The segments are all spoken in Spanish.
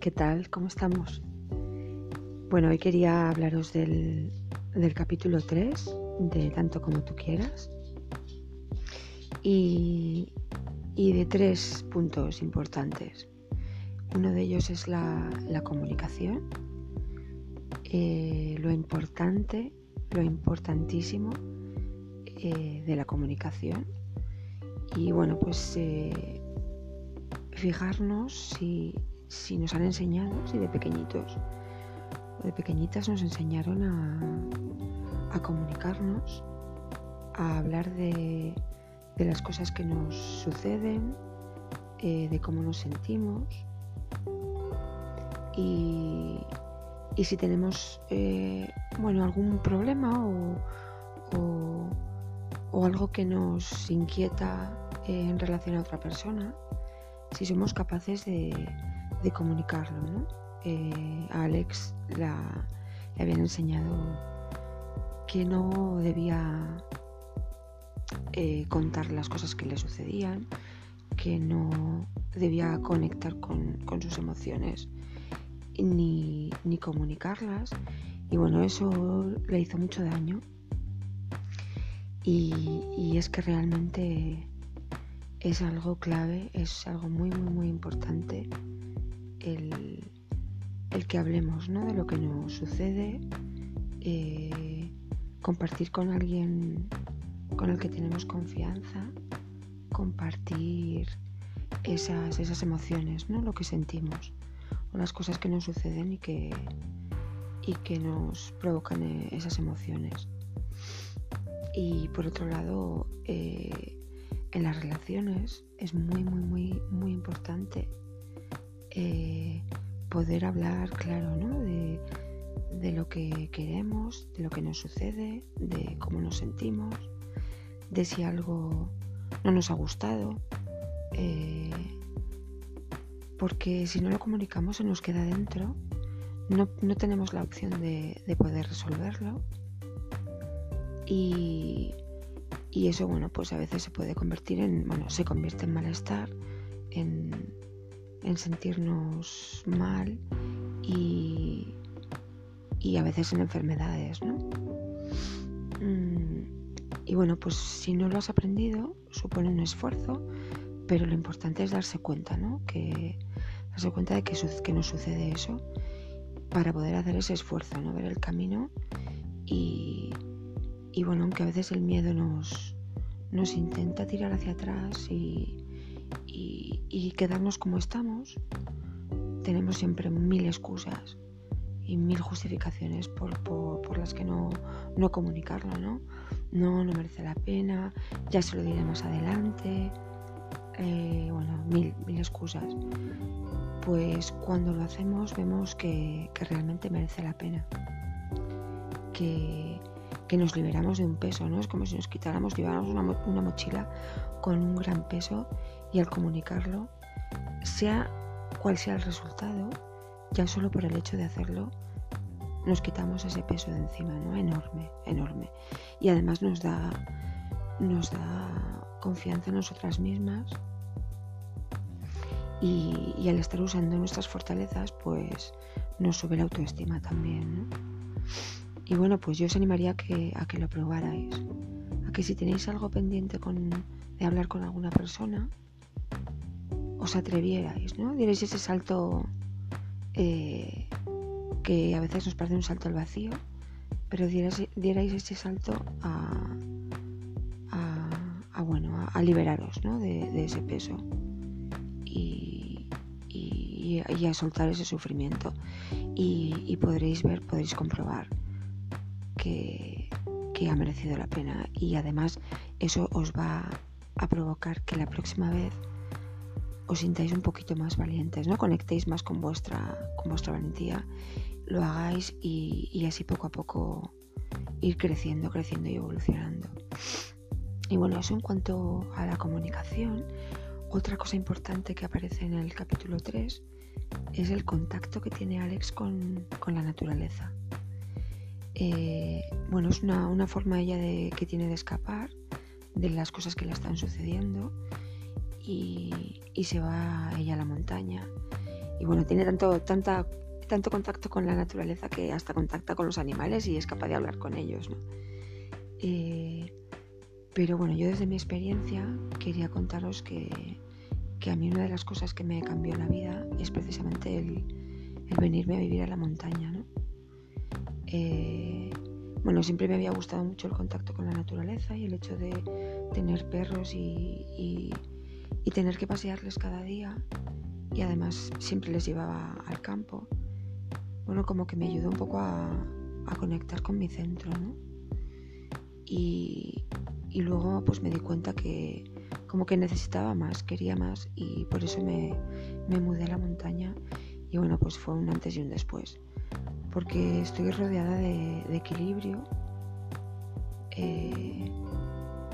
¿Qué tal? ¿Cómo estamos? Bueno, hoy quería hablaros del, capítulo 3 de Tanto como tú quieras y, de tres puntos importantes. Uno de ellos es la, comunicación, eh, lo importante, lo importantísimo eh, de la comunicación. Y bueno, pues eh, fijarnos si, nos han enseñado, si de pequeñitos o de pequeñitas nos enseñaron a, comunicarnos, a hablar de, las cosas que nos suceden, eh, de cómo nos sentimos. Y, si tenemos eh, bueno, algún problema o, o, algo que nos inquieta en relación a otra persona, si somos capaces de, comunicarlo. ¿no? Eh, a Alex la, le habían enseñado que no debía eh, contar las cosas que le sucedían, que no debía conectar con, sus emociones ni, comunicarlas. Y bueno, eso le hizo mucho daño. y es que realmente es algo clave, es algo muy, muy, muy importante el, que hablemos de lo que nos sucede, eh, compartir con alguien con el que tenemos confianza, compartir esas, esas emociones, ¿no? lo que sentimos, o las cosas que nos suceden y que, y que nos provocan eh, esas emociones. Y por otro lado, eh, en las relaciones es muy, muy, muy, muy importante eh, poder hablar, claro, ¿no? De, lo que queremos, de lo que nos sucede, de cómo nos sentimos, de si algo no nos ha gustado. Eh, porque si no lo comunicamos se nos queda dentro, no, no tenemos la opción de, de poder resolverlo. Y, y eso, bueno, pues a veces se puede convertir en, bueno, se convierte en malestar, en, sentirnos mal y, y, a veces en enfermedades, ¿no? Mm, y bueno, pues si no lo has aprendido, supone un esfuerzo, pero lo importante es darse cuenta, ¿no? Que darse cuenta de que, que nos sucede eso para poder hacer ese esfuerzo, ¿no? Ver el camino y, y bueno, aunque a veces el miedo nos, nos intenta tirar hacia atrás y, quedarnos como estamos, tenemos siempre mil excusas y mil justificaciones por, las que no, no, comunicarlo, ¿no? No, no merece la pena, ya se lo diré más adelante, eh, bueno, mil, mil excusas. Pues cuando lo hacemos vemos que, que realmente merece la pena, que, que nos liberamos de un peso, ¿no? Es como si nos quitáramos, lleváramos una, mochila con un gran peso y al comunicarlo, sea cual sea el resultado, ya solo por el hecho de hacerlo, nos quitamos ese peso de encima, ¿no? Enorme, enorme. Y además nos da, nos da confianza en nosotras mismas y, al estar usando nuestras fortalezas, pues nos sube la autoestima también. Y bueno, pues yo os animaría a que, a que lo probarais. A que si tenéis algo pendiente con, de hablar con alguna persona, os atrevierais, ¿no? Dierais ese salto eh, que a veces nos parece un salto al vacío, pero dierais, ese salto a, bueno, a, liberaros ¿no? de, ese peso y, a soltar ese sufrimiento. Y podréis ver, podréis comprobar que, ha merecido la pena y además eso os va a provocar que la próxima vez os sintáis un poquito más valientes, ¿no? Conectéis más con vuestra, con vuestra valentía, lo hagáis y, así poco a poco ir creciendo, creciendo y evolucionando. Y bueno, eso en cuanto a la comunicación, otra cosa importante que aparece en el capítulo 3 es el contacto que tiene Alex con, con la naturaleza. Eh, bueno, es una, forma ella de, que tiene de escapar de las cosas que le están sucediendo y, se va ella a la montaña y bueno, tiene tanto, tanta, tanto contacto con la naturaleza que hasta contacta con los animales y es capaz de hablar con ellos. ¿no? Eh, pero bueno, yo desde mi experiencia quería contaros que, que, a mí una de las cosas que me cambió la vida es precisamente el, el venirme a vivir a la montaña. ¿no? Eh, bueno, siempre me había gustado mucho el contacto con la naturaleza y el hecho de tener perros y, tener que pasearles cada día y además siempre les llevaba al campo. Bueno, como que me ayudó un poco a, conectar con mi centro, ¿no? Y, luego pues me di cuenta que como que necesitaba más, quería más y por eso me, me mudé a la montaña y bueno, pues fue un antes y un después porque estoy rodeada de, equilibrio, eh,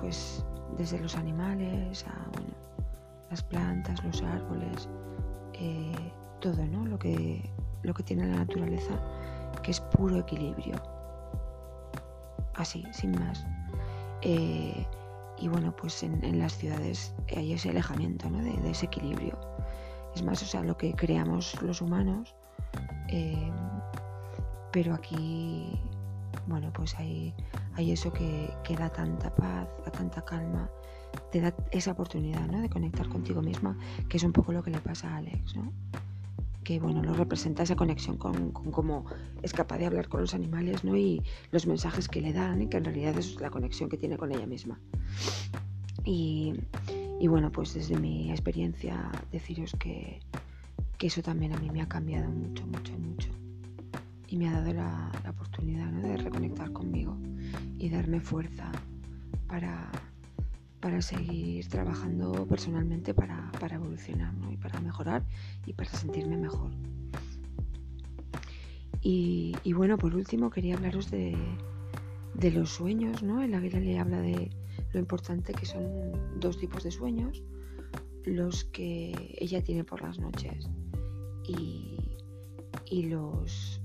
pues desde los animales a las plantas, los árboles, eh, todo, ¿no? Lo que, lo que tiene la naturaleza, que es puro equilibrio. Así, sin más. Eh, y bueno, pues en, las ciudades hay ese alejamiento ¿no? de, ese equilibrio. Es más, o sea, lo que creamos los humanos pero aquí, bueno, pues hay, hay eso que, da tanta paz, da tanta calma, te da esa oportunidad, ¿no? De conectar contigo misma, que es un poco lo que le pasa a Alex, ¿no? Que, bueno, lo representa esa conexión con, cómo es capaz de hablar con los animales, ¿no? Y los mensajes que le dan, y que en realidad es la conexión que tiene con ella misma. Y, bueno, pues desde mi experiencia deciros que, que eso también a mí me ha cambiado mucho, mucho, mucho y me ha dado la, oportunidad de reconectar conmigo y darme fuerza para, para seguir trabajando personalmente para, evolucionar y para mejorar y para sentirme mejor. Y, bueno, por último quería hablaros de, de los sueños, ¿no? El águila le habla de lo importante que son dos tipos de sueños, los que ella tiene por las noches y, y los,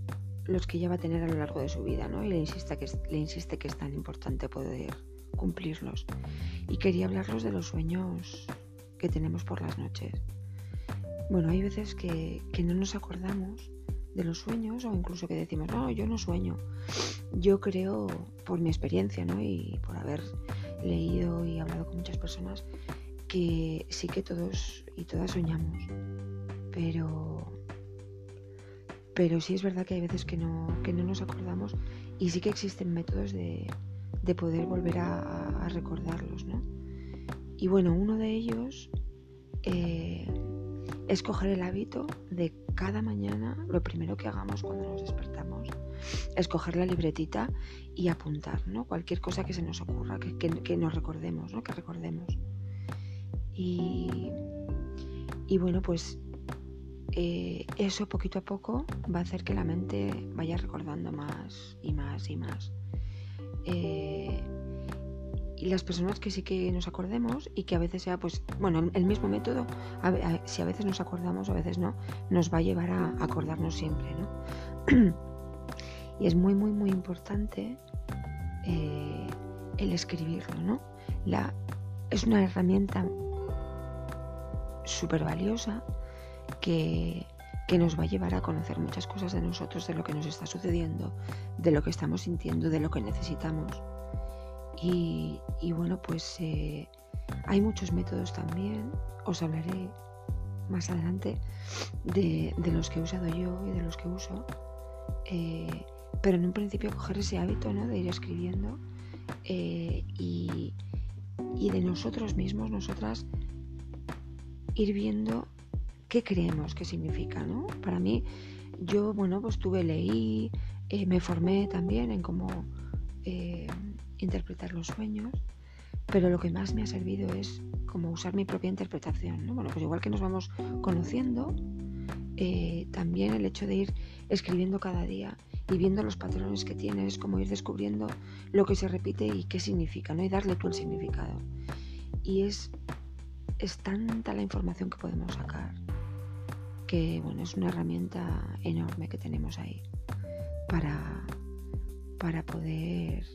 los que ella va a tener a lo largo de su vida, ¿no? Y le insiste que, le insiste que es tan importante poder cumplirlos. Y quería hablarlos de los sueños que tenemos por las noches. Bueno, hay veces que, no nos acordamos de los sueños o incluso que decimos, no, yo no sueño. Yo creo, por mi experiencia, ¿no? Y por haber leído y hablado con muchas personas, que sí que todos y todas soñamos. Pero pero sí es verdad que hay veces que no, no nos acordamos y sí que existen métodos de, poder volver a, recordarlos, ¿no? Y bueno, uno de ellos eh, es coger el hábito de cada mañana, lo primero que hagamos cuando nos despertamos, es coger la libretita y apuntar, ¿no? Cualquier cosa que se nos ocurra, que, nos recordemos, ¿no? Que recordemos. Y, y bueno, pues eh, eso poquito a poco va a hacer que la mente vaya recordando más y más y más. Eh, las personas que sí que nos acordemos y que a veces sea, pues, bueno, el mismo método, si a veces nos acordamos o a veces no, nos va a llevar a acordarnos siempre, ¿no? y es muy, muy, muy importante eh, el escribirlo, ¿no? La, es una herramienta súper valiosa que, nos va a llevar a conocer muchas cosas de nosotros, de lo que nos está sucediendo, de lo que estamos sintiendo, de lo que necesitamos. Y, bueno, pues eh, hay muchos métodos también, os hablaré más adelante de, los que he usado yo y de los que uso. Eh, pero en un principio coger ese hábito ¿no? de ir escribiendo eh, y, de nosotros mismos, nosotras, ir viendo qué creemos que significa, ¿no? Para mí, yo, bueno, pues tuve, leí, me formé también en cómo interpretar los sueños, pero lo que más me ha servido es como usar mi propia interpretación, ¿no? Bueno, pues igual que nos vamos conociendo, eh, también el hecho de ir escribiendo cada día y viendo los patrones que tienes, como ir descubriendo lo que se repite y qué significa, ¿no? Y darle tú el significado. Y es, es tanta la información que podemos sacar que bueno, es una herramienta enorme que tenemos ahí para, para poder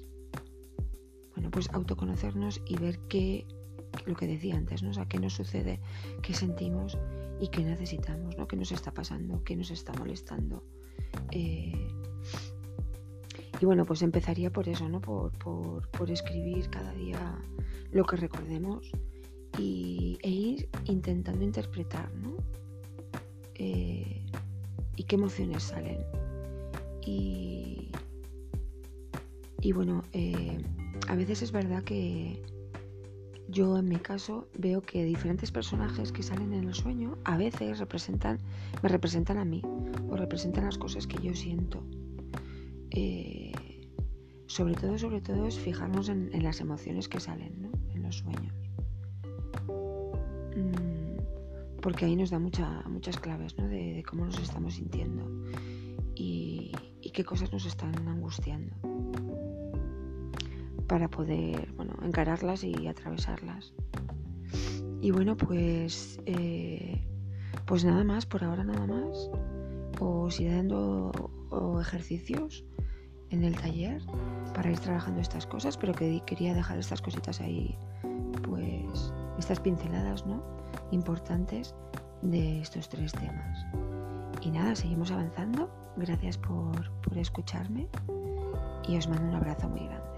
bueno, pues autoconocernos y ver qué, lo que decía antes, ¿no? O sea, qué nos sucede, qué sentimos y qué necesitamos, ¿no? ¿Qué nos está pasando? ¿Qué nos está molestando? Eh, y bueno, pues empezaría por eso, ¿no? Por, escribir cada día lo que recordemos y, e ir intentando interpretar, ¿no? Eh, y qué emociones salen. Y, y bueno, eh, a veces es verdad que yo en mi caso veo que diferentes personajes que salen en el sueño a veces representan, me representan a mí o representan las cosas que yo siento. Eh, sobre todo, sobre todo es fijarnos en, las emociones que salen en los sueños. Mm, porque ahí nos da muchas claves de, cómo nos estamos sintiendo y, qué cosas nos están angustiando para poder bueno, encararlas y atravesarlas. Y bueno, pues, eh, pues nada más, por ahora nada más. Os iré dando ejercicios en el taller para ir trabajando estas cosas, pero que quería dejar estas cositas ahí, pues estas pinceladas, ¿no? Importantes de estos tres temas. Y nada, seguimos avanzando. Gracias por, por escucharme y os mando un abrazo muy grande.